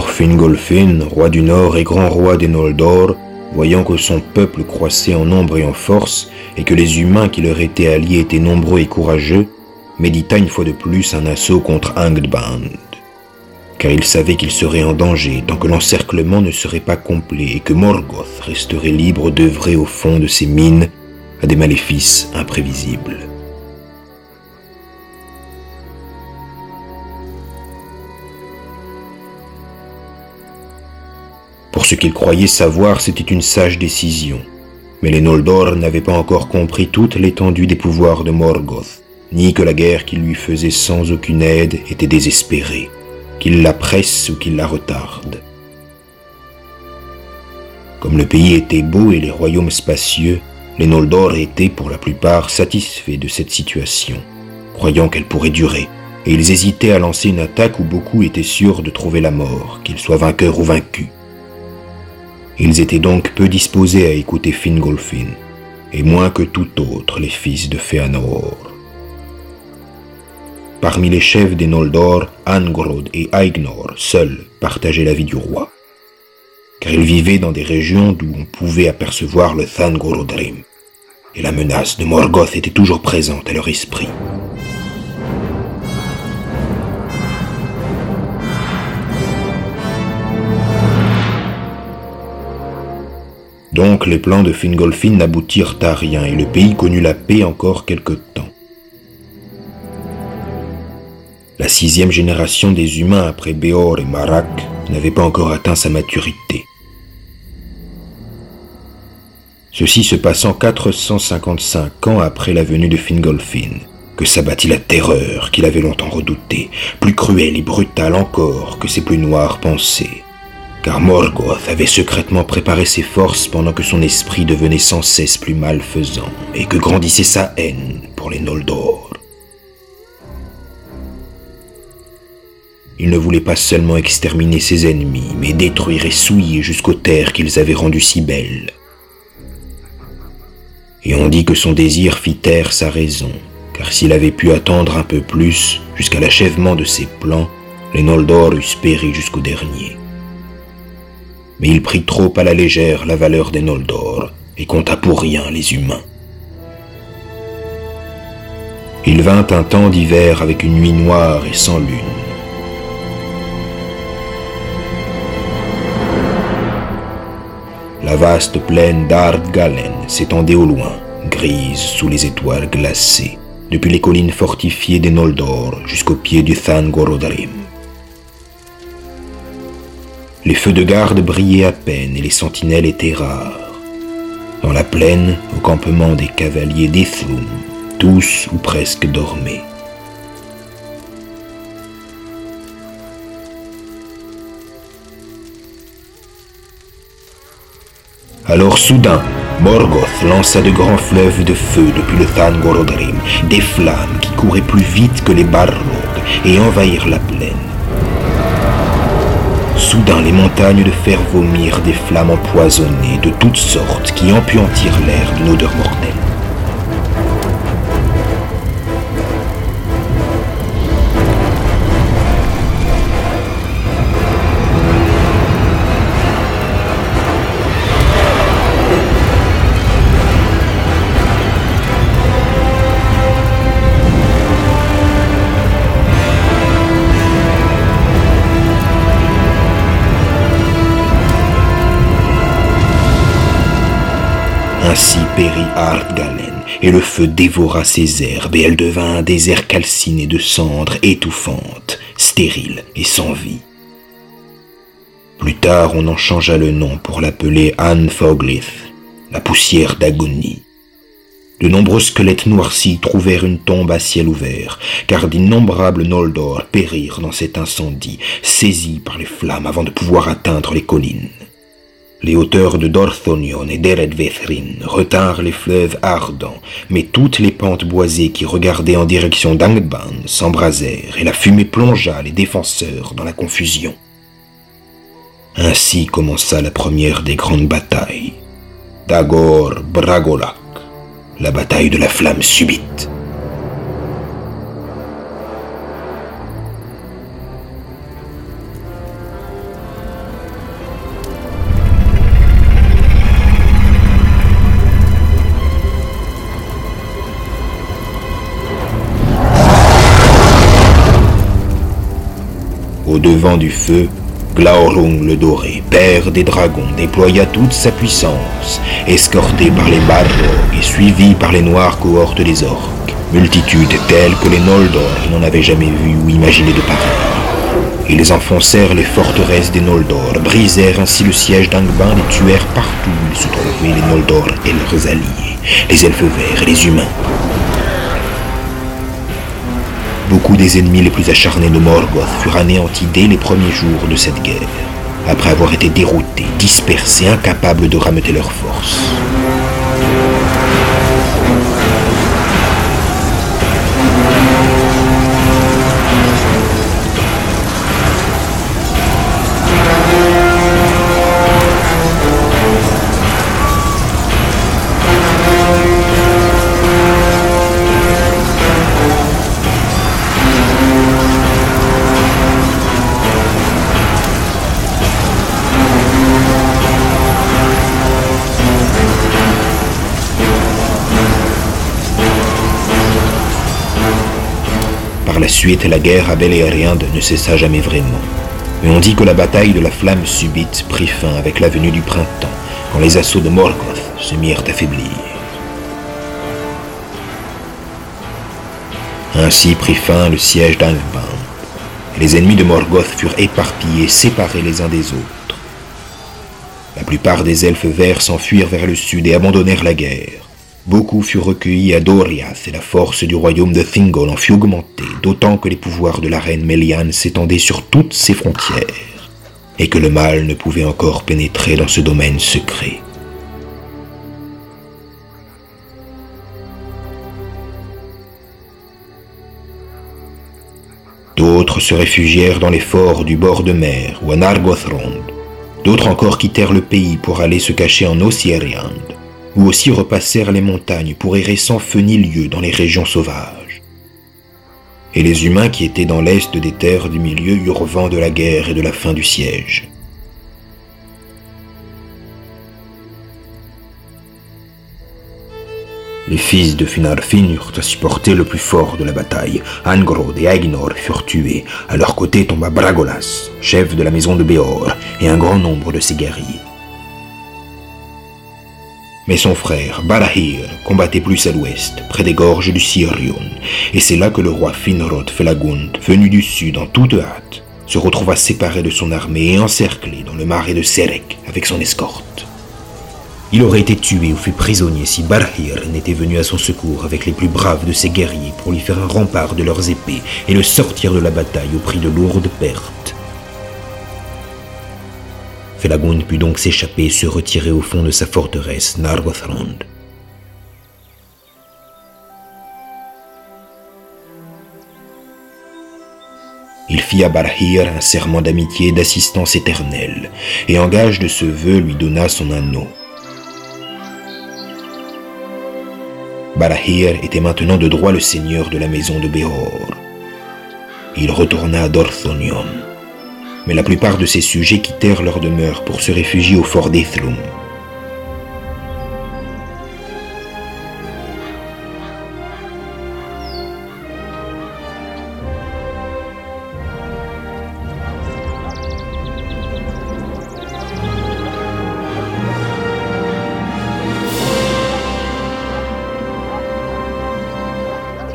Alors Fingolfin, roi du Nord et grand roi des Noldor, voyant que son peuple croissait en nombre et en force, et que les humains qui leur étaient alliés étaient nombreux et courageux, médita une fois de plus un assaut contre Angband. Car il savait qu'il serait en danger tant que l'encerclement ne serait pas complet et que Morgoth resterait libre d'œuvrer au fond de ses mines à des maléfices imprévisibles. Ce qu'il croyait savoir, c'était une sage décision. Mais les Noldor n'avaient pas encore compris toute l'étendue des pouvoirs de Morgoth, ni que la guerre qu'il lui faisait sans aucune aide était désespérée, qu'il la presse ou qu'il la retarde. Comme le pays était beau et les royaumes spacieux, les Noldor étaient pour la plupart satisfaits de cette situation, croyant qu'elle pourrait durer, et ils hésitaient à lancer une attaque où beaucoup étaient sûrs de trouver la mort, qu'ils soient vainqueurs ou vaincus. Ils étaient donc peu disposés à écouter Fingolfin, et moins que tout autre les fils de Fëanor. Parmi les chefs des Noldor, Angrod et Aignor seuls partageaient la vie du roi, car ils vivaient dans des régions d'où on pouvait apercevoir le Thangorodrim, et la menace de Morgoth était toujours présente à leur esprit. Donc les plans de Fingolfin n'aboutirent à rien et le pays connut la paix encore quelque temps. La sixième génération des humains après Beor et Marak n'avait pas encore atteint sa maturité. Ceci se passant 455 ans après la venue de Fingolfin, que s'abattit la terreur qu'il avait longtemps redoutée, plus cruelle et brutale encore que ses plus noires pensées. Car Morgoth avait secrètement préparé ses forces pendant que son esprit devenait sans cesse plus malfaisant et que grandissait sa haine pour les Noldor. Il ne voulait pas seulement exterminer ses ennemis, mais détruire et souiller jusqu'aux terres qu'ils avaient rendues si belles et on dit que son désir fit taire sa raison, car s'il avait pu attendre un peu plus, jusqu'à l'achèvement de ses plans, les Noldor eussent péri jusqu'au dernier. Mais il prit trop à la légère la valeur des Noldor, et compta pour rien les humains. Il vint un temps d'hiver avec une nuit noire et sans lune. La vaste plaine d'Ardgalen s'étendait au loin, grise sous les étoiles glacées, depuis les collines fortifiées des Noldor jusqu'au pied du Thangorodrim. Les feux de garde brillaient à peine et les sentinelles étaient rares. Dans la plaine, au campement des cavaliers d'Ithrum, tous ou presque dormaient. Alors soudain, Morgoth lança de grands fleuves de feu depuis le Thangorodrim, des flammes qui couraient plus vite que les Barrog et envahirent la plaine. Soudain, les montagnes de fer vomirent des flammes empoisonnées de toutes sortes qui empuantirent l'air d'une odeur mortelle. Ainsi périt Ardgalen, et le feu dévora ses herbes, et elle devint un désert calciné de cendres étouffantes, stérile et sans vie. Plus tard, on en changea le nom pour l'appeler Anfoglith, la poussière d'agonie. De nombreux squelettes noircis trouvèrent une tombe à ciel ouvert, car d'innombrables Noldor périrent dans cet incendie, saisis par les flammes avant de pouvoir atteindre les collines. Les hauteurs de Dorthonion et d'Eredvethrin retinrent les fleuves ardents, mais toutes les pentes boisées qui regardaient en direction d'Angban s'embrasèrent et la fumée plongea les défenseurs dans la confusion. Ainsi commença la première des grandes batailles. Dagor Bragolak, la bataille de la flamme subite. Vent du feu, Glaurung le Doré, père des dragons, déploya toute sa puissance, escorté par les Balrogs et suivi par les noires cohortes des orques, multitude telle que les Noldor n'en avaient jamais vu ou imaginé de pareil. Ils enfoncèrent les forteresses des Noldor, brisèrent ainsi le siège d'Angband et tuèrent partout où se trouvaient les Noldor et leurs alliés, les elfes verts et les humains. Beaucoup des ennemis les plus acharnés de Morgoth furent anéantis dès les premiers jours de cette guerre, après avoir été déroutés, dispersés, incapables de rameuter leurs forces. Suite, la guerre à Beleriand ne cessa jamais vraiment. Mais on dit que la bataille de la flamme subite prit fin avec la venue du printemps, quand les assauts de Morgoth se mirent à faiblir. Ainsi prit fin le siège d'Angband, et les ennemis de Morgoth furent éparpillés, séparés les uns des autres. La plupart des elfes verts s'enfuirent vers le sud et abandonnèrent la guerre. Beaucoup furent recueillis à Doriath et la force du royaume de Thingol en fut augmentée, d'autant que les pouvoirs de la reine Melian s'étendaient sur toutes ses frontières, et que le mal ne pouvait encore pénétrer dans ce domaine secret. D'autres se réfugièrent dans les forts du bord de mer ou à Nargothrond. D'autres encore quittèrent le pays pour aller se cacher en Ossiriand ou aussi repassèrent les montagnes pour errer sans feu dans les régions sauvages. Et les humains qui étaient dans l'est des terres du milieu eurent vent de la guerre et de la fin du siège. Les fils de Finarfin eurent à supporter le plus fort de la bataille. Angrod et Aegnor furent tués. À leur côté tomba Bragolas, chef de la maison de Béor, et un grand nombre de ses guerriers. Mais son frère, Barahir, combattait plus à l'ouest, près des gorges du Sirion, et c'est là que le roi Finrod Felagund, venu du sud en toute hâte, se retrouva séparé de son armée et encerclé dans le marais de Serek avec son escorte. Il aurait été tué ou fait prisonnier si Barahir n'était venu à son secours avec les plus braves de ses guerriers pour lui faire un rempart de leurs épées et le sortir de la bataille au prix de lourdes pertes. Felagund put donc s'échapper et se retirer au fond de sa forteresse, Nargothrond. Il fit à Barhir un serment d'amitié et d'assistance éternelle, et en gage de ce vœu lui donna son anneau. Barahir était maintenant de droit le seigneur de la maison de Béor. Il retourna à Dorthonion mais la plupart de ses sujets quittèrent leur demeure pour se réfugier au fort d'Ethlum.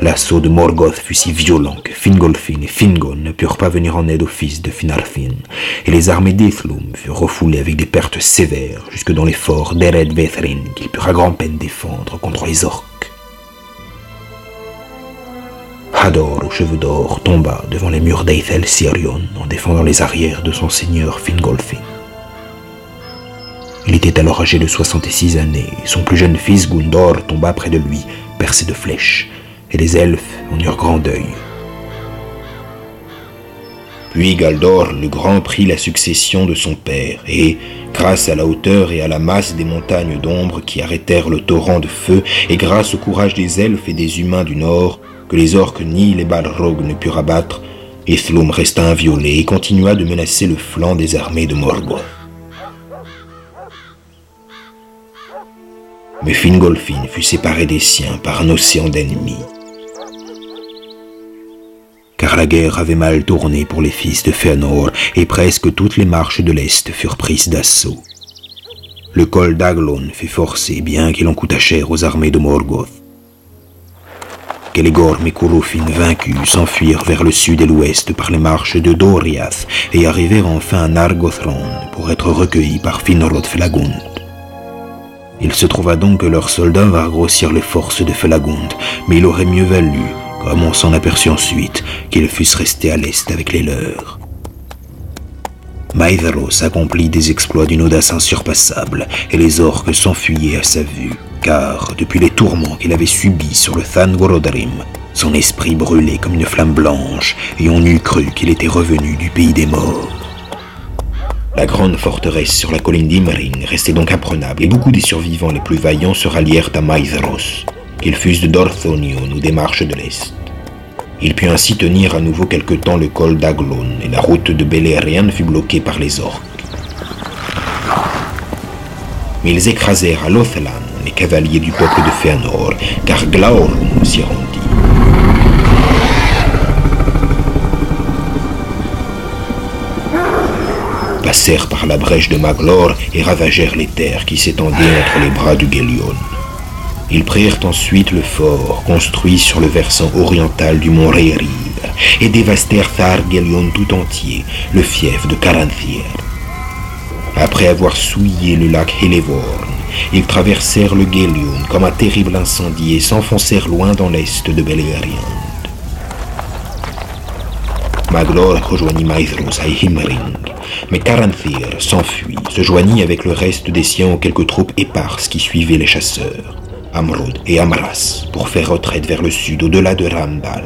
L'assaut de Morgoth fut si violent que Fingolfin et Fingon ne purent pas venir en aide aux fils de Finarfin, et les armées d'Ethlum furent refoulées avec des pertes sévères jusque dans les forts d'Ered Vethrin qu'ils purent à grand-peine défendre contre les orques. Hador aux cheveux d'or tomba devant les murs d'Eithel Sirion en défendant les arrières de son seigneur Fingolfin. Il était alors âgé de 66 années, et son plus jeune fils Gundor tomba près de lui, percé de flèches, et les elfes en eurent grand deuil. Puis Galdor le Grand prit la succession de son père, et, grâce à la hauteur et à la masse des montagnes d'ombre qui arrêtèrent le torrent de feu, et grâce au courage des elfes et des humains du nord, que les orques ni les balrogs ne purent abattre, Ethlum resta inviolé et continua de menacer le flanc des armées de Morgoth. Mais Fingolfin fut séparé des siens par un océan d'ennemis. Car la guerre avait mal tourné pour les fils de Fëanor et presque toutes les marches de l'Est furent prises d'assaut. Le col d'Aglon fut forcé bien qu'il en coûta cher aux armées de Morgoth. Kelegorm et Kurufin vaincus s'enfuirent vers le sud et l'ouest par les marches de Doriath et arrivèrent enfin à Nargothrond pour être recueillis par Finrod Felagund. Il se trouva donc que leurs soldats vinrent grossir les forces de Felagund, mais il aurait mieux valu, comme on s'en aperçut ensuite, qu'ils fussent restés à l'est avec les leurs. Maedhros accomplit des exploits d'une audace insurpassable, et les orques s'enfuyaient à sa vue car depuis les tourments qu'il avait subis sur le Thangorodrim, son esprit brûlait comme une flamme blanche, et on eût cru qu'il était revenu du pays des morts. La grande forteresse sur la colline d'Imring restait donc imprenable, et beaucoup des survivants les plus vaillants se rallièrent à Maïzros, qu'ils fussent de Dorthonion ou des marches de l'Est. Il put ainsi tenir à nouveau quelque temps le col d'Aglon, et la route de Beleriand fut bloquée par les orques. Mais ils écrasèrent à Lothlan les cavaliers du peuple de Fëanor, car Glaorum s'y rendit. Passèrent par la brèche de Maglor et ravagèrent les terres qui s'étendaient entre les bras du Gélion. Ils prirent ensuite le fort, construit sur le versant oriental du mont Rériv, et dévastèrent Thargelion tout entier, le fief de Caranthir. Après avoir souillé le lac Helevorn, ils traversèrent le Gélion comme un terrible incendie et s'enfoncèrent loin dans l'est de Beleriand. Maglor rejoignit Maedhros à Himring, mais Caranthir s'enfuit, se joignit avec le reste des siens aux quelques troupes éparses qui suivaient les chasseurs, Amrod et Amras, pour faire retraite vers le sud au-delà de Ramdal.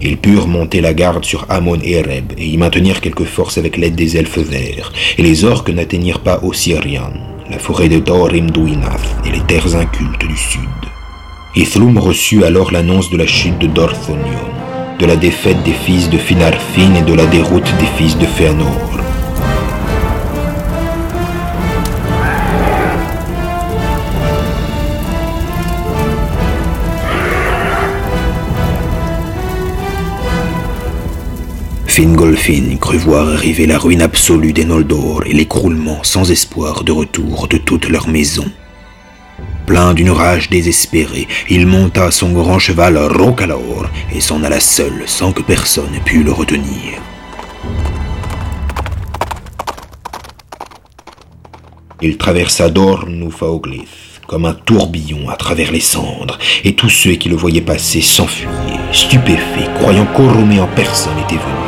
Ils purent monter la garde sur Amon et Reb et y maintenir quelques forces avec l'aide des elfes verts, et les orques n'atteignirent pas Osirian, la forêt de Dorim Duinath et les terres incultes du sud. Ithlum reçut alors l'annonce de la chute de Dorthonion, de la défaite des fils de Finarfin et de la déroute des fils de Fëanor. Fingolfin crut voir arriver la ruine absolue des Noldor et l'écroulement sans espoir de retour de toute leur maison. Plein d'une rage désespérée, il monta son grand cheval Rocalaor et s'en alla seul sans que personne pût le retenir. Il traversa Dorn ou comme un tourbillon à travers les cendres, et tous ceux qui le voyaient passer s'enfuyaient, stupéfaits, croyant qu'Oromé en personne était venu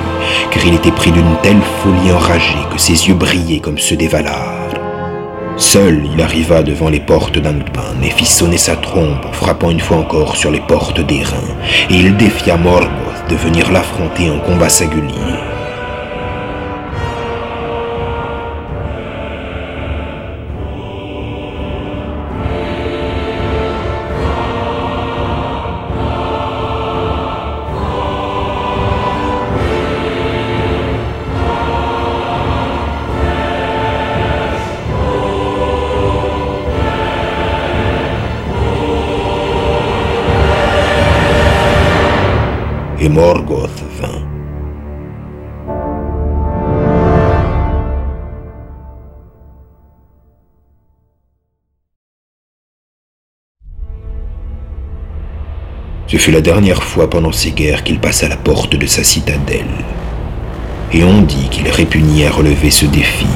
car il était pris d'une telle folie enragée que ses yeux brillaient comme ceux des Valar. Seul, il arriva devant les portes d'Angband et fit sonner sa trompe en frappant une fois encore sur les portes d'airain, et il défia Morgoth de venir l'affronter en combat singulier. Morgoth vint. Ce fut la dernière fois pendant ces guerres qu'il passa la porte de sa citadelle. Et on dit qu'il répugnait à relever ce défi.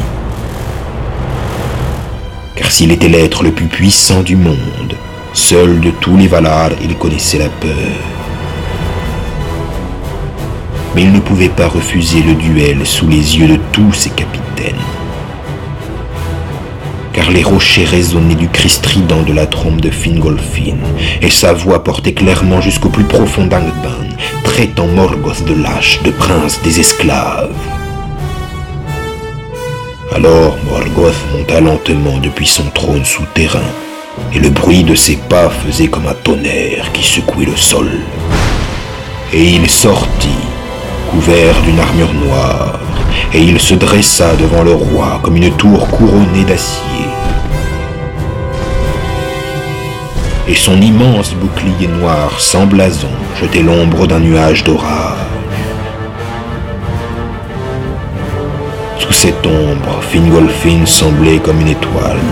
Car s'il était l'être le plus puissant du monde, seul de tous les Valar, il connaissait la peur mais il ne pouvait pas refuser le duel sous les yeux de tous ses capitaines. Car les rochers résonnaient du cri strident de la trompe de Fingolfin, et sa voix portait clairement jusqu'au plus profond d'Angban, traitant Morgoth de lâche, de prince des esclaves. Alors Morgoth monta lentement depuis son trône souterrain, et le bruit de ses pas faisait comme un tonnerre qui secouait le sol. Et il sortit, couvert d'une armure noire, et il se dressa devant le roi comme une tour couronnée d'acier. Et son immense bouclier noir sans blason jetait l'ombre d'un nuage d'orage. Sous cette ombre, Fingolfin semblait comme une étoile.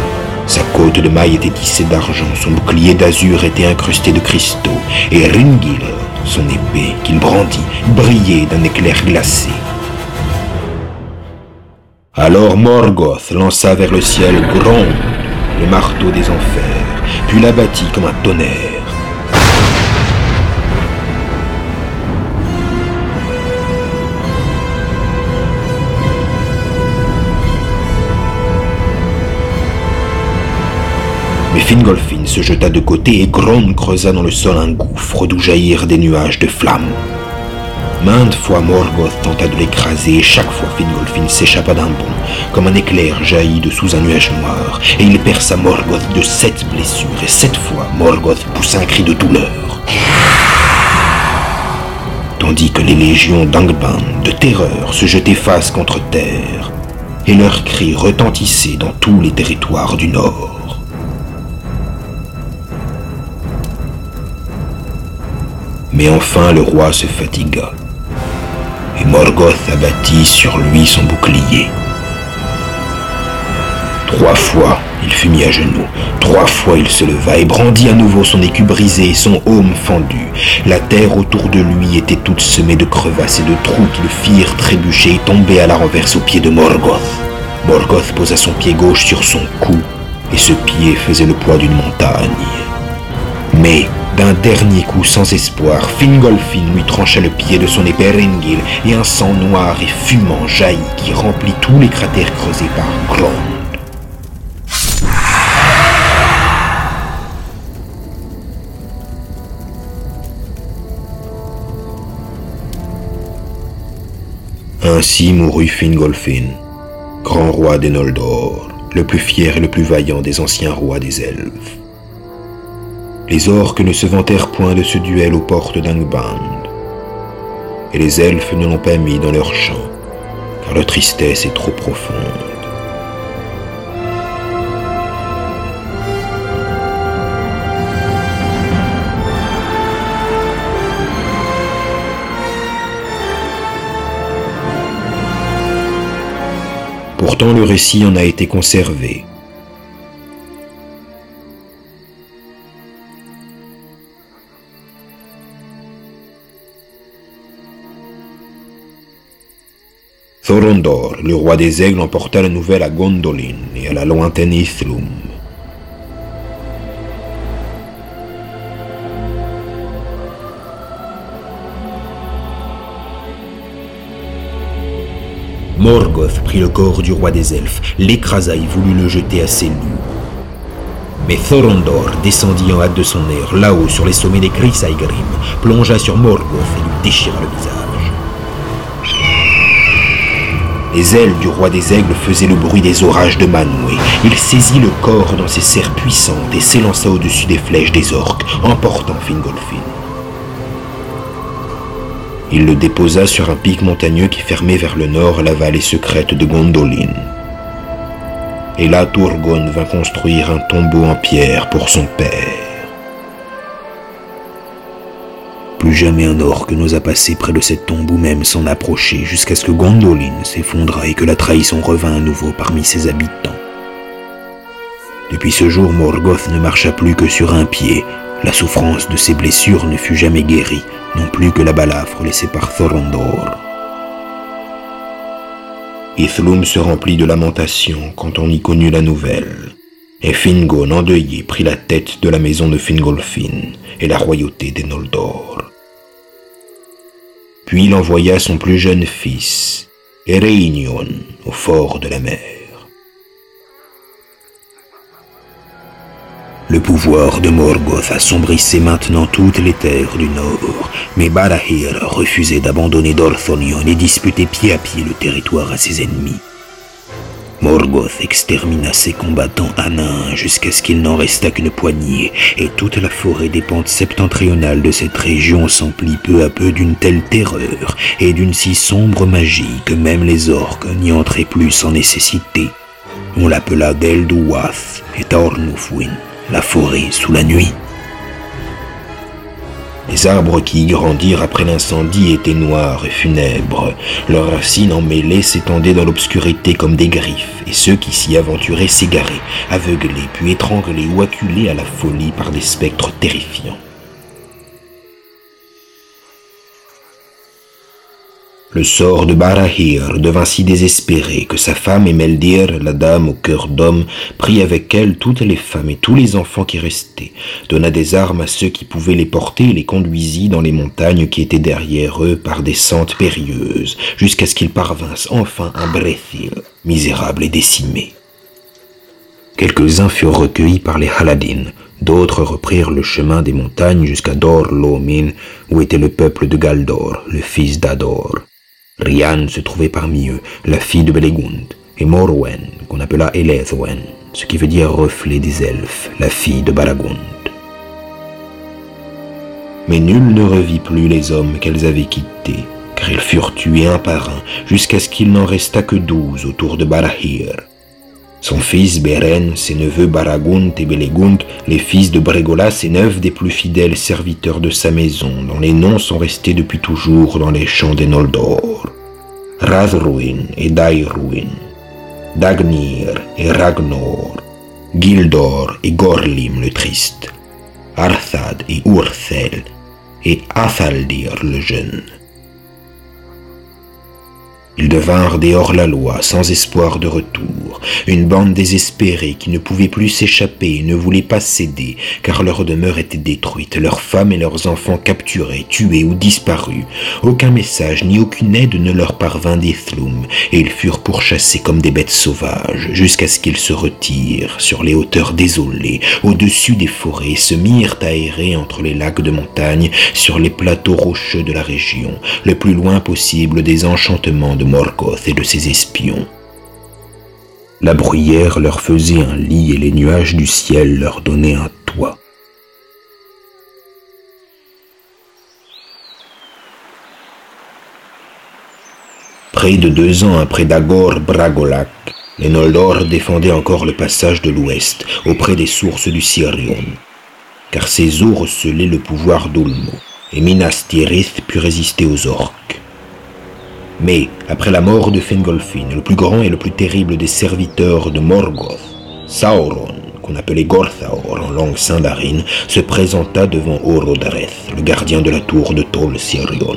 Sa côte de maille était tissée d'argent, son bouclier d'azur était incrusté de cristaux, et Ringil, son épée qu'il brandit, brillait d'un éclair glacé. Alors Morgoth lança vers le ciel Grond, le marteau des enfers, puis l'abattit comme un tonnerre. Mais Fingolfin se jeta de côté et Gron creusa dans le sol un gouffre d'où jaillirent des nuages de flammes. Maintes fois Morgoth tenta de l'écraser et chaque fois Fingolfin s'échappa d'un bond, comme un éclair jaillit de sous un nuage noir, et il perça Morgoth de sept blessures, et sept fois Morgoth poussa un cri de douleur. Tandis que les légions d'Angband, de terreur, se jetaient face contre terre, et leurs cris retentissaient dans tous les territoires du Nord. Mais enfin le roi se fatigua, et Morgoth abattit sur lui son bouclier. Trois fois, il fut mis à genoux. Trois fois, il se leva et brandit à nouveau son écu brisé et son aume fendu. La terre autour de lui était toute semée de crevasses et de trous qui le firent trébucher et tomber à la renverse aux pieds de Morgoth. Morgoth posa son pied gauche sur son cou, et ce pied faisait le poids d'une montagne. Mais, d'un dernier coup sans espoir, Fingolfin lui trancha le pied de son épée Ringil et un sang noir et fumant jaillit qui remplit tous les cratères creusés par Grond. Ainsi mourut Fingolfin, grand roi des Noldor, le plus fier et le plus vaillant des anciens rois des elfes. Les orques ne se vantèrent point de ce duel aux portes d'Angband, et les elfes ne l'ont pas mis dans leur champ, car leur tristesse est trop profonde. Pourtant le récit en a été conservé. Le roi des aigles, emporta la nouvelle à Gondolin et à la lointaine Ithlum. Morgoth prit le corps du roi des elfes, l'écrasa et voulut le jeter à ses loups. Mais Thorondor descendit en hâte de son air, là-haut sur les sommets des Chrysaigrim, plongea sur Morgoth et lui déchira le visage. Les ailes du roi des aigles faisaient le bruit des orages de Manwë. Il saisit le corps dans ses serres puissantes et s'élança au-dessus des flèches des orques, emportant Fingolfin. Il le déposa sur un pic montagneux qui fermait vers le nord la vallée secrète de Gondolin. Et là, Turgon vint construire un tombeau en pierre pour son père. Jamais un orque n'osa passer près de cette tombe ou même s'en approcher jusqu'à ce que Gondolin s'effondra et que la trahison revint à nouveau parmi ses habitants. Depuis ce jour, Morgoth ne marcha plus que sur un pied. La souffrance de ses blessures ne fut jamais guérie, non plus que la balafre laissée par Thorondor. Ithlum se remplit de lamentations quand on y connut la nouvelle. Et Fingon, endeuillé, prit la tête de la maison de Fingolfin et la royauté des Noldor. Puis il envoya son plus jeune fils, Ereinion, au fort de la mer. Le pouvoir de Morgoth assombrissait maintenant toutes les terres du Nord, mais Barahir refusait d'abandonner Dorthonion et disputait pied à pied le territoire à ses ennemis. Morgoth extermina ses combattants nain jusqu'à ce qu'il n'en restât qu'une poignée, et toute la forêt des pentes septentrionales de cette région s'emplit peu à peu d'une telle terreur et d'une si sombre magie que même les orques n'y entraient plus sans nécessité. On l'appela Delduath et Taornufwin, la forêt sous la nuit. Les arbres qui y grandirent après l'incendie étaient noirs et funèbres. Leurs racines emmêlées s'étendaient dans l'obscurité comme des griffes, et ceux qui s'y aventuraient s'égaraient, aveuglés, puis étranglés ou acculés à la folie par des spectres terrifiants. Le sort de Barahir devint si désespéré que sa femme Emeldir, la dame au cœur d'homme, prit avec elle toutes les femmes et tous les enfants qui restaient, donna des armes à ceux qui pouvaient les porter et les conduisit dans les montagnes qui étaient derrière eux par des sentes périlleuses, jusqu'à ce qu'ils parvinssent enfin à Brethil, misérables et décimés. Quelques-uns furent recueillis par les Haladin, d'autres reprirent le chemin des montagnes jusqu'à Dor Lomin, où était le peuple de Galdor, le fils d'Ador. Rian se trouvait parmi eux, la fille de Belegund, et Morwen, qu'on appela Elethwen, ce qui veut dire reflet des elfes, la fille de Baragund. Mais nul ne revit plus les hommes qu'elles avaient quittés, car ils furent tués un par un, jusqu'à ce qu'il n'en restât que douze autour de Barahir. Son fils Beren, ses neveux Baragunt et Belegund, les fils de Bregolas et neuf des plus fidèles serviteurs de sa maison, dont les noms sont restés depuis toujours dans les champs des Noldor. Rathruin et Dairuin, Dagnir et Ragnor, Gildor et Gorlim le triste, Arthad et Urthel et Athaldir le jeune. Ils devinrent des hors-la-loi, sans espoir de retour, une bande désespérée qui ne pouvait plus s'échapper et ne voulait pas céder, car leur demeure était détruite, leurs femmes et leurs enfants capturés, tués ou disparus. Aucun message ni aucune aide ne leur parvint d'Ithlum, et ils furent pourchassés comme des bêtes sauvages, jusqu'à ce qu'ils se retirent sur les hauteurs désolées, au-dessus des forêts, se mirent à errer entre les lacs de montagne, sur les plateaux rocheux de la région, le plus loin possible des enchantements de Morgoth et de ses espions. La bruyère leur faisait un lit et les nuages du ciel leur donnaient un toit. Près de deux ans après Dagor Bragolak, les Noldor défendaient encore le passage de l'ouest, auprès des sources du Sirion, car ces eaux recelaient le pouvoir d'Ulmo, et Minas Tirith put résister aux orques. Mais, après la mort de Fingolfin, le plus grand et le plus terrible des serviteurs de Morgoth, Sauron, qu'on appelait Gorthaor en langue sindarine, se présenta devant Orodreth, le gardien de la tour de Tol Sirion.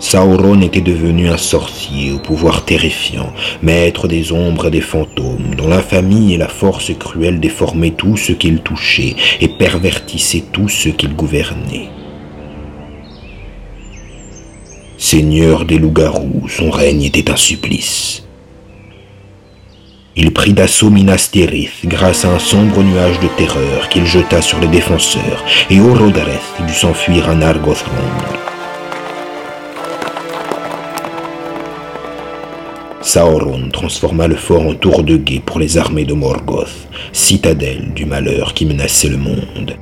Sauron était devenu un sorcier au pouvoir terrifiant, maître des ombres et des fantômes, dont l'infamie et la force cruelle déformaient tout ce qu'il touchait et pervertissaient tout ce qu'il gouvernait. Seigneur des loups-garous, son règne était un supplice. Il prit d'assaut Minas Tirith grâce à un sombre nuage de terreur qu'il jeta sur les défenseurs, et Orodareth dut s'enfuir à Nargothrond. Sauron transforma le fort en tour de guet pour les armées de Morgoth, citadelle du malheur qui menaçait le monde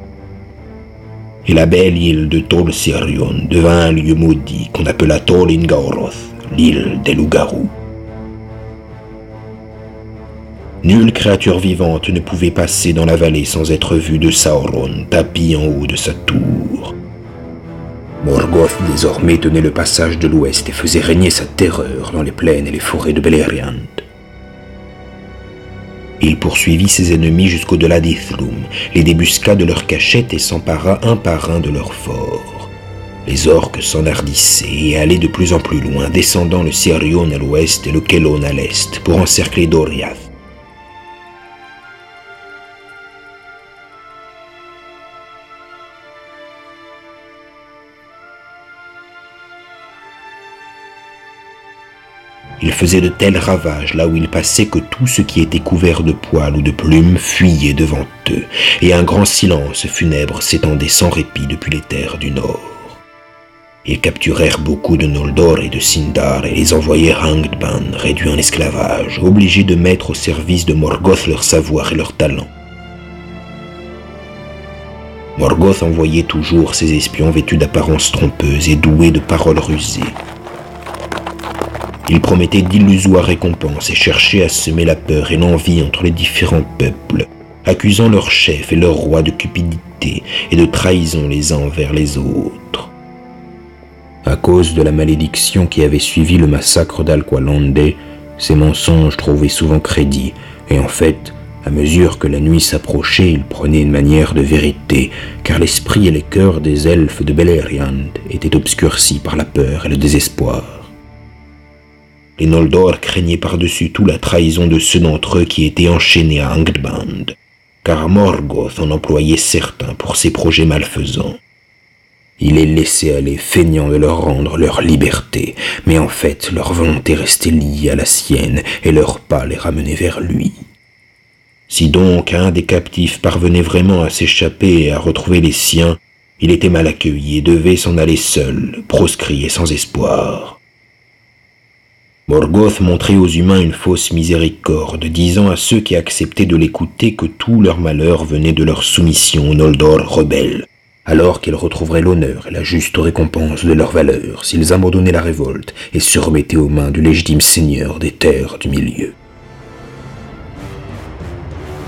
et la belle île de Tol Sirion devint un lieu maudit qu'on appela Tol Ingauroth, l'île des loups-garous. Nulle créature vivante ne pouvait passer dans la vallée sans être vue de Sauron tapis en haut de sa tour. Morgoth désormais tenait le passage de l'ouest et faisait régner sa terreur dans les plaines et les forêts de Beleriand. Il poursuivit ses ennemis jusqu'au-delà d'Ithlum, les débusqua de leurs cachettes et s'empara un par un de leurs forts. Les orques s'enhardissaient et allaient de plus en plus loin, descendant le Sirion à l'ouest et le Kelon à l'est, pour encercler Doriath. Il faisait de tels ravages là où il passait que tout ce qui était couvert de poils ou de plumes fuyait devant eux, et un grand silence funèbre s'étendait sans répit depuis les terres du nord. Ils capturèrent beaucoup de Noldor et de Sindar et les envoyèrent à Angband, réduits en esclavage, obligés de mettre au service de Morgoth leur savoir et leur talent. Morgoth envoyait toujours ses espions vêtus d'apparences trompeuses et doués de paroles rusées. Il promettait d'illusoires récompenses et cherchait à semer la peur et l'envie entre les différents peuples, accusant leurs chefs et leurs rois de cupidité et de trahison les uns envers les autres. À cause de la malédiction qui avait suivi le massacre d'Alqualande, ces mensonges trouvaient souvent crédit, et en fait, à mesure que la nuit s'approchait, ils prenaient une manière de vérité, car l'esprit et les cœurs des elfes de Beleriand étaient obscurcis par la peur et le désespoir. Les Noldor craignaient par-dessus tout la trahison de ceux d'entre eux qui étaient enchaînés à Angband, car Morgoth en employait certains pour ses projets malfaisants. Il les laissait aller feignant de leur rendre leur liberté, mais en fait leur volonté restait liée à la sienne et leur pas les ramenait vers lui. Si donc un des captifs parvenait vraiment à s'échapper et à retrouver les siens, il était mal accueilli et devait s'en aller seul, proscrit et sans espoir. Morgoth montrait aux humains une fausse miséricorde, disant à ceux qui acceptaient de l'écouter que tout leur malheur venait de leur soumission aux Noldor rebelles, alors qu'ils retrouveraient l'honneur et la juste récompense de leur valeur s'ils abandonnaient la révolte et se remettaient aux mains du légitime seigneur des terres du milieu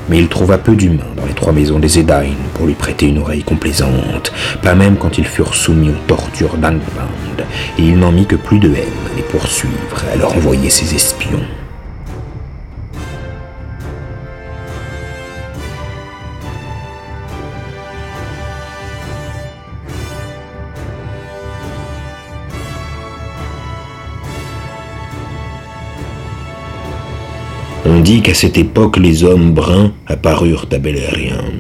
mais il trouva peu d'humains dans les trois maisons des Edain pour lui prêter une oreille complaisante, pas même quand ils furent soumis aux tortures d'Angband, et il n'en mit que plus de haine à les poursuivre à leur envoyer ses espions. Dit qu'à cette époque les hommes bruns apparurent à Beleriand.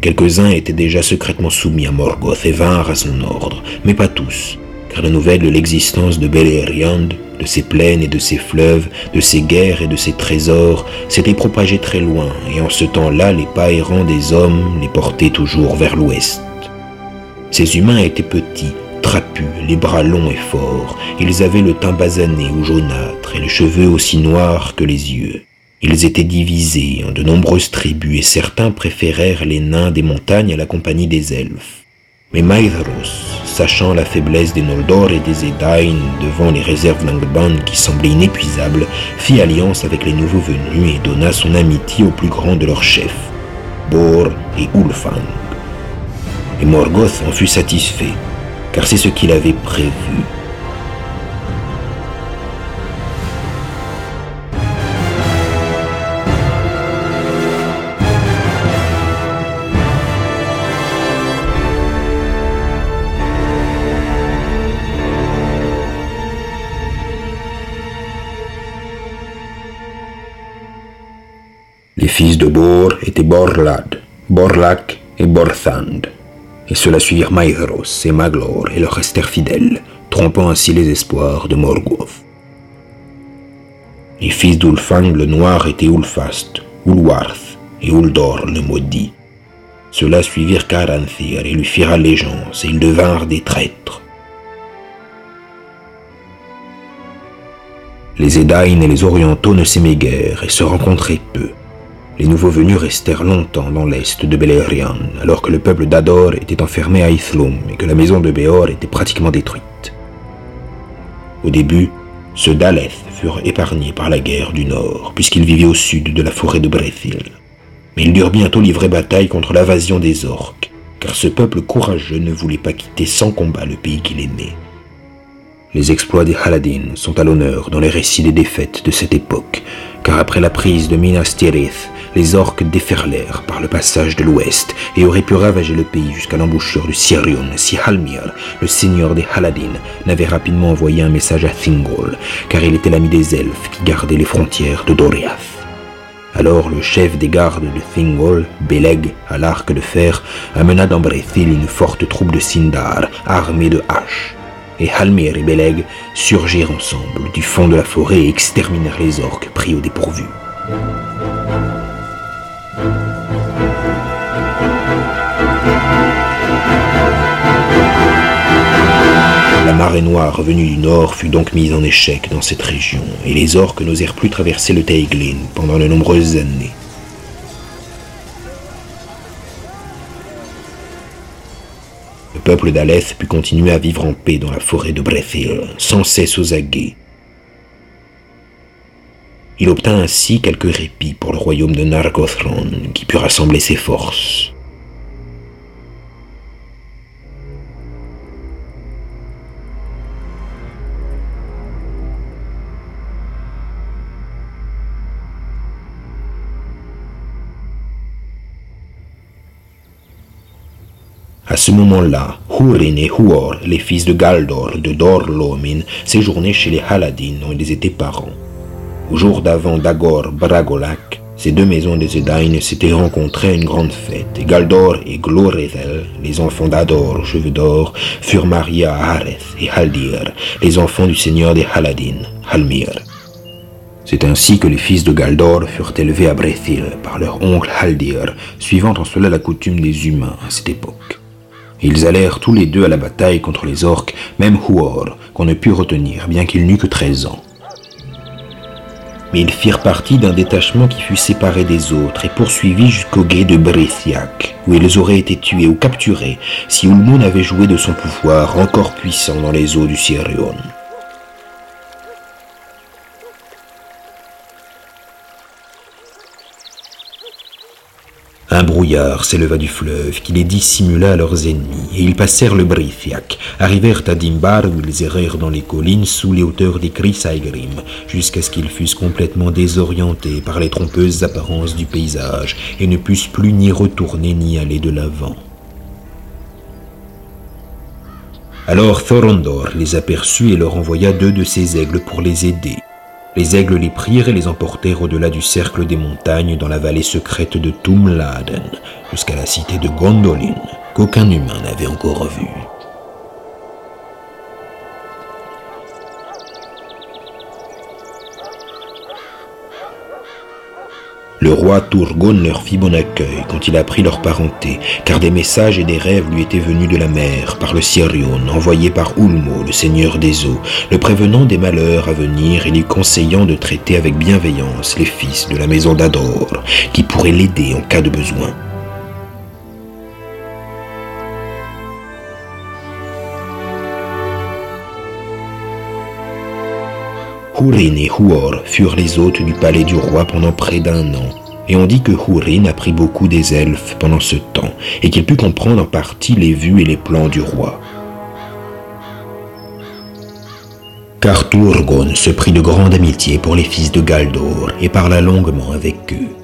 Quelques-uns étaient déjà secrètement soumis à Morgoth et vinrent à son ordre, mais pas tous, car la nouvelle de l'existence de Beleriand, de ses plaines et de ses fleuves, de ses guerres et de ses trésors, s'était propagée très loin, et en ce temps-là les pas errants des hommes les portaient toujours vers l'ouest. Ces humains étaient petits, trapus, les bras longs et forts, ils avaient le teint basané ou jaunâtre et les cheveux aussi noirs que les yeux. Ils étaient divisés en de nombreuses tribus et certains préférèrent les nains des montagnes à la compagnie des elfes. Mais Maedhros, sachant la faiblesse des Noldor et des Edain devant les réserves d'Angband qui semblaient inépuisables, fit alliance avec les nouveaux venus et donna son amitié au plus grand de leurs chefs, Bor et Ulfang. Et Morgoth en fut satisfait, car c'est ce qu'il avait prévu. Fils de Bor étaient Borlad, Borlak et Borthand. Et ceux-là suivirent Maedhros et Maglor et leur restèrent fidèles, trompant ainsi les espoirs de Morgoth. Les fils d'Ulfang le Noir étaient Ulfast, Ulwarth et Uldor le Maudit. Ceux-là suivirent Caranthir et lui firent allégeance, et ils devinrent des traîtres. Les Edain et les Orientaux ne s'aimaient guère et se rencontraient peu. Les nouveaux venus restèrent longtemps dans l'est de Beleriand, alors que le peuple d'Ador était enfermé à Ithlum et que la maison de Béor était pratiquement détruite. Au début, ceux d'Aleth furent épargnés par la guerre du Nord, puisqu'ils vivaient au sud de la forêt de Brethil. Mais ils durent bientôt livrer bataille contre l'invasion des orques, car ce peuple courageux ne voulait pas quitter sans combat le pays qu'il aimait. Les exploits des Haladin sont à l'honneur dans les récits des défaites de cette époque, car après la prise de Minas Tirith, les orques déferlèrent par le passage de l'ouest et auraient pu ravager le pays jusqu'à l'embouchure du Sirion si Halmir, le seigneur des Haladin, n'avait rapidement envoyé un message à Thingol, car il était l'ami des elfes qui gardaient les frontières de Doriath. Alors le chef des gardes de Thingol, Beleg, à l'arc de fer, amena dans Brethil une forte troupe de Sindar, armée de haches. Et Halmir et Beleg surgirent ensemble du fond de la forêt et exterminèrent les orques pris au dépourvu. La marée noire revenue du nord fut donc mise en échec dans cette région, et les orques n'osèrent plus traverser le Teiglin pendant de nombreuses années. Le peuple d'Aleth put continuer à vivre en paix dans la forêt de Brethil, sans cesse aux aguets. Il obtint ainsi quelques répits pour le royaume de Nargothrond, qui put rassembler ses forces. À ce moment-là, Hurin et Huor, les fils de Galdor de Dor-Lomin, séjournaient chez les Haladin dont ils étaient parents. Au jour d'avant Dagor Bragolak, ces deux maisons des Edain s'étaient rencontrées à une grande fête, et Galdor et Glorethel, les enfants d'Ador, cheveux d'or, furent mariés à Hareth et Haldir, les enfants du seigneur des Haladin, Halmir. C'est ainsi que les fils de Galdor furent élevés à Brethil par leur oncle Haldir, suivant en cela la coutume des humains à cette époque. Ils allèrent tous les deux à la bataille contre les orques, même Huor, qu'on ne put retenir, bien qu'il n'eût que treize ans. Mais ils firent partie d'un détachement qui fut séparé des autres et poursuivi jusqu'au guet de Brethiac, où ils auraient été tués ou capturés si Ulmo avait joué de son pouvoir encore puissant dans les eaux du Sirion. Un brouillard s'éleva du fleuve qui les dissimula à leurs ennemis, et ils passèrent le Brithiac, arrivèrent à Dimbar où ils errèrent dans les collines sous les hauteurs des Chrysaegrim, jusqu'à ce qu'ils fussent complètement désorientés par les trompeuses apparences du paysage, et ne pussent plus ni retourner ni aller de l'avant. Alors Thorondor les aperçut et leur envoya deux de ses aigles pour les aider. Les aigles les prirent et les emportèrent au-delà du cercle des montagnes dans la vallée secrète de Tumladen, jusqu'à la cité de Gondolin, qu'aucun humain n'avait encore vue. Roi Turgon leur fit bon accueil quand il apprit leur parenté, car des messages et des rêves lui étaient venus de la mer par le Sirion, envoyé par Ulmo, le seigneur des eaux, le prévenant des malheurs à venir et lui conseillant de traiter avec bienveillance les fils de la maison d'Ador, qui pourraient l'aider en cas de besoin. Hurin et Huor furent les hôtes du palais du roi pendant près d'un an, et on dit que Hurin apprit beaucoup des elfes pendant ce temps, et qu'il put comprendre en partie les vues et les plans du roi. Car Turgon se prit de grande amitié pour les fils de Galdor et parla longuement avec eux.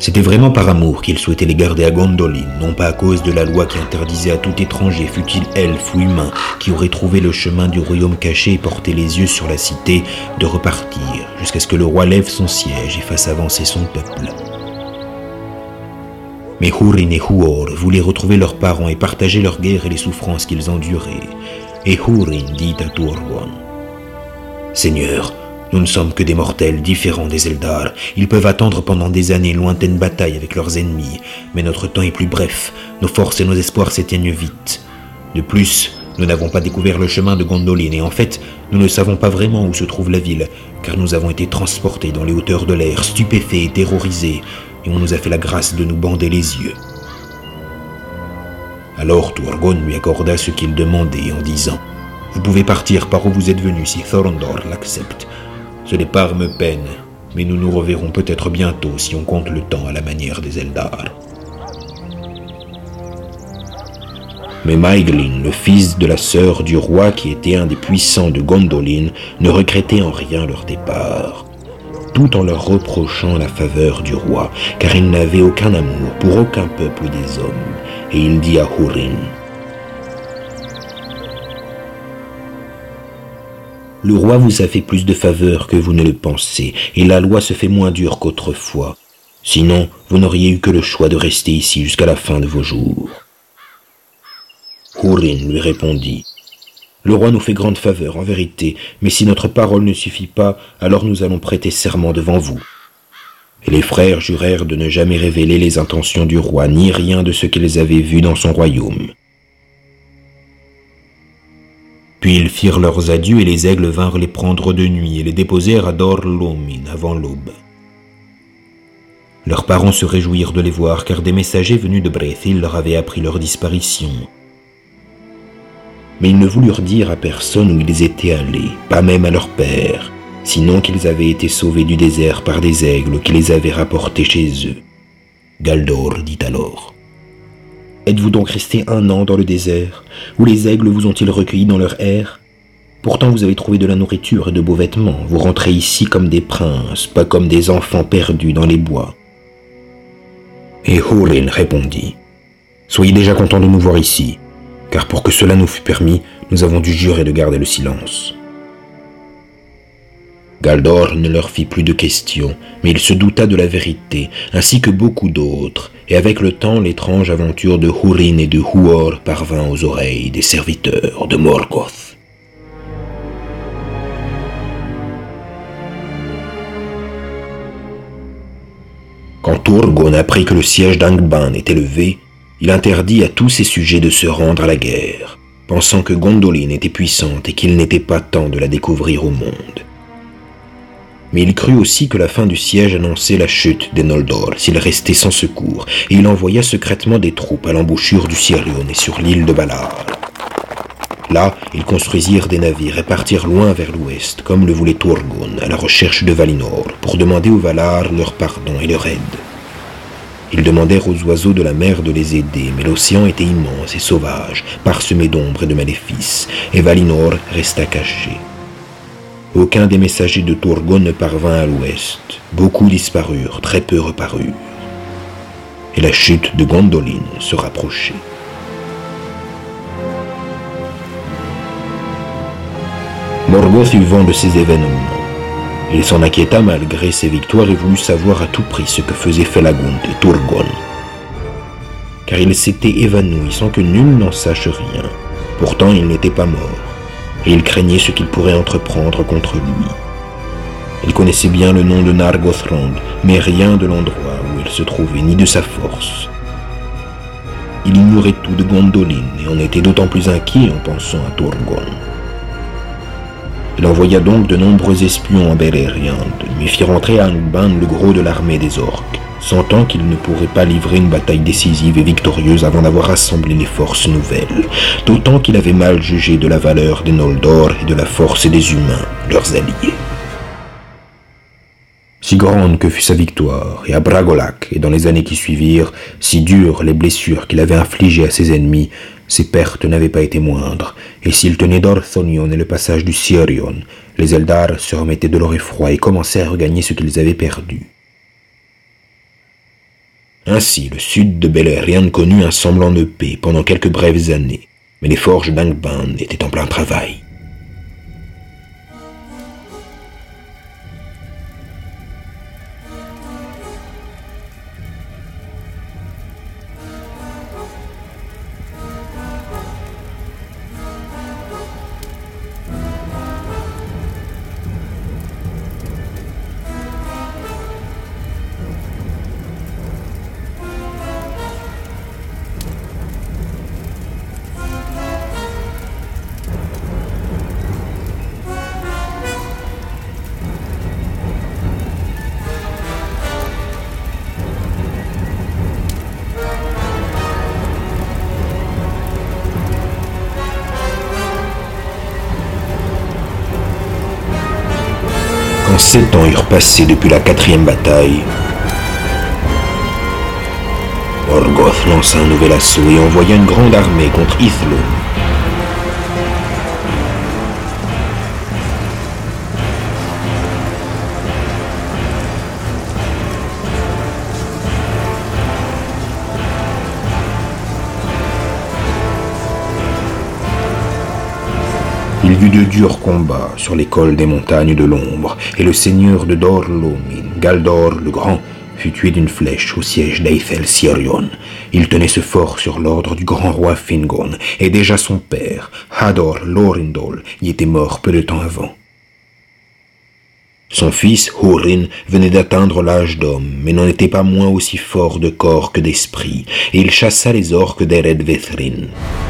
C'était vraiment par amour qu'il souhaitait les garder à Gondolin, non pas à cause de la loi qui interdisait à tout étranger, fût-il elfe ou humain, qui aurait trouvé le chemin du royaume caché et porté les yeux sur la cité, de repartir, jusqu'à ce que le roi lève son siège et fasse avancer son peuple. Mais Hurin et Huor voulaient retrouver leurs parents et partager leur guerre et les souffrances qu'ils enduraient. Et Hurin dit à Turgon, Seigneur, nous ne sommes que des mortels différents des Eldar. Ils peuvent attendre pendant des années lointaines batailles avec leurs ennemis, mais notre temps est plus bref. Nos forces et nos espoirs s'éteignent vite. De plus, nous n'avons pas découvert le chemin de Gondolin et en fait, nous ne savons pas vraiment où se trouve la ville, car nous avons été transportés dans les hauteurs de l'air, stupéfaits et terrorisés, et on nous a fait la grâce de nous bander les yeux. Alors Turgon lui accorda ce qu'il demandait en disant Vous pouvez partir par où vous êtes venu si Thorondor l'accepte. Ce départ me peine, mais nous nous reverrons peut-être bientôt si on compte le temps à la manière des Eldar. Mais Maeglin, le fils de la sœur du roi qui était un des puissants de Gondolin, ne regrettait en rien leur départ, tout en leur reprochant la faveur du roi, car il n'avait aucun amour pour aucun peuple des hommes. Et il dit à Hurin, Le roi vous a fait plus de faveurs que vous ne le pensez, et la loi se fait moins dure qu'autrefois. Sinon, vous n'auriez eu que le choix de rester ici jusqu'à la fin de vos jours. Hurin lui répondit. Le roi nous fait grande faveur, en vérité, mais si notre parole ne suffit pas, alors nous allons prêter serment devant vous. Et les frères jurèrent de ne jamais révéler les intentions du roi, ni rien de ce qu'ils avaient vu dans son royaume. Puis ils firent leurs adieux et les aigles vinrent les prendre de nuit et les déposèrent à Dor-Lomin avant l'aube. Leurs parents se réjouirent de les voir car des messagers venus de Brethil leur avaient appris leur disparition. mais ils ne voulurent dire à personne où ils étaient allés, pas même à leur père, sinon qu'ils avaient été sauvés du désert par des aigles qui les avaient rapportés chez eux. Galdor dit alors Êtes-vous donc resté un an dans le désert, où les aigles vous ont-ils recueillis dans leur air? Pourtant vous avez trouvé de la nourriture et de beaux vêtements, vous rentrez ici comme des princes, pas comme des enfants perdus dans les bois. Et Hurin répondit Soyez déjà contents de nous voir ici, car pour que cela nous fût permis, nous avons dû jurer de garder le silence. Galdor ne leur fit plus de questions, mais il se douta de la vérité, ainsi que beaucoup d'autres, et avec le temps l'étrange aventure de Hurin et de Huor parvint aux oreilles des serviteurs de Morgoth. Quand Turgon apprit que le siège d'Angband était levé, il interdit à tous ses sujets de se rendre à la guerre, pensant que Gondolin était puissante et qu'il n'était pas temps de la découvrir au monde. Mais il crut aussi que la fin du siège annonçait la chute des Noldor s'il restait sans secours, et il envoya secrètement des troupes à l'embouchure du Sirion et sur l'île de Valar. Là, ils construisirent des navires et partirent loin vers l'ouest, comme le voulait Turgon, à la recherche de Valinor, pour demander aux Valar leur pardon et leur aide. Ils demandèrent aux oiseaux de la mer de les aider, mais l'océan était immense et sauvage, parsemé d'ombre et de maléfices, et Valinor resta caché. Aucun des messagers de Turgon ne parvint à l'ouest. Beaucoup disparurent, très peu reparurent. Et la chute de Gondolin se rapprochait. Morgoth eut vent de ces événements. Il s'en inquiéta malgré ses victoires et voulut savoir à tout prix ce que faisait Felagund et Turgon. Car il s'était évanoui sans que nul n'en sache rien. Pourtant il n'était pas mort, et il craignait ce qu'il pourrait entreprendre contre lui. Il connaissait bien le nom de Nargothrond, mais rien de l'endroit où il se trouvait, ni de sa force. Il ignorait tout de Gondolin et en était d'autant plus inquiet en pensant à Turgon. Il envoya donc de nombreux espions en Beleriand, mais fit rentrer à Angband le gros de l'armée des orques, sentant qu'il ne pourrait pas livrer une bataille décisive et victorieuse avant d'avoir rassemblé les forces nouvelles, d'autant qu'il avait mal jugé de la valeur des Noldor et de la force des humains, leurs alliés. Si grande que fut sa victoire, et à Bragolac et dans les années qui suivirent, si dures les blessures qu'il avait infligées à ses ennemis, ses pertes n'avaient pas été moindres, et s'il tenait d'Orthonion et le passage du Sirion, les Eldar se remettaient de leur effroi et commençaient à regagner ce qu'ils avaient perdu. Ainsi, le sud de Beleriand connut un semblant de paix pendant quelques brèves années, mais les forges d'Angband étaient en plein travail. Sept ans eurent passé depuis la quatrième bataille, Morgoth lança un nouvel assaut et envoya une grande armée contre Ithlum. Eut de durs combats sur les cols des montagnes de l'ombre, et le seigneur de Dor-Lomin, Galdor le Grand, fut tué d'une flèche au siège d'Eithel Sirion. Il tenait ce fort sur l'ordre du grand roi Fingon, et déjà son père, Hador Lorindol, y était mort peu de temps avant. Son fils, Hurin, venait d'atteindre l'âge d'homme, mais n'en était pas moins aussi fort de corps que d'esprit, et il chassa les orques d'Ered Vethrin,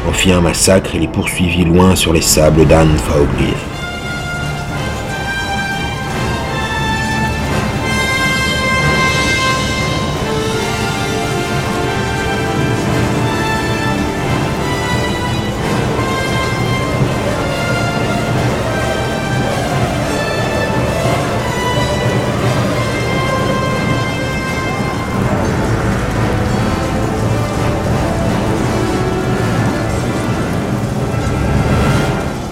en fit un massacre et les poursuivit loin sur les sables d'Anfauglir.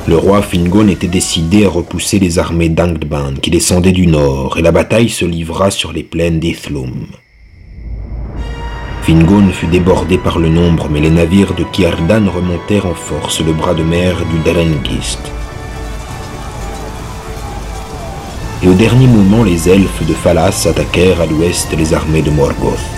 Le roi Fingon était décidé à repousser les armées d'Angdban qui descendaient du nord, et la bataille se livra sur les plaines d'Ithlum. Fingon fut débordé par le nombre, mais les navires de Kiardan remontèrent en force le bras de mer du Derengist. Et au dernier moment, les elfes de Phalas attaquèrent à l'ouest les armées de Morgoth.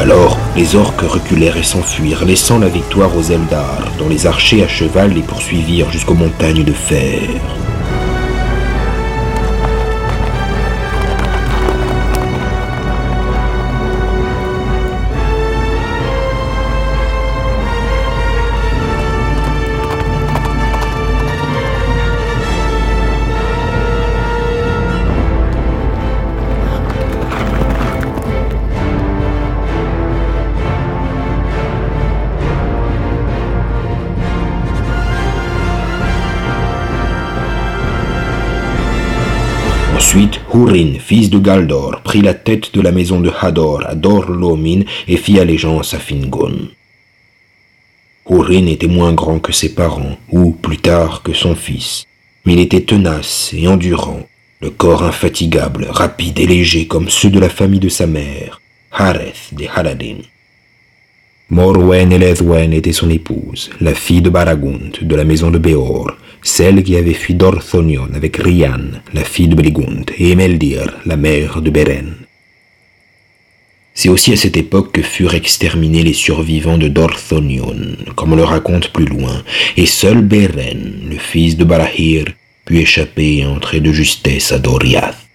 Alors, les orques reculèrent et s'enfuirent, laissant la victoire aux Eldar, dont les archers à cheval les poursuivirent jusqu'aux montagnes de fer. Hurin, fils de Galdor, prit la tête de la maison de Hador à Dor-Lomin et fit allégeance à Fingon. Hurin était moins grand que ses parents, ou plus tard que son fils, mais il était tenace et endurant, le corps infatigable, rapide et léger comme ceux de la famille de sa mère, Hareth des Haladin. Morwen Elethwen était son épouse, la fille de Baragund de la maison de Beor, celle qui avait fui d'Orthonion avec Rian, la fille de Beligund, et Emeldir, la mère de Beren. C'est aussi à cette époque que furent exterminés les survivants de Dorthonion, comme on le raconte plus loin, et seul Beren, le fils de Barahir, put échapper et entrer de justesse à Doriath.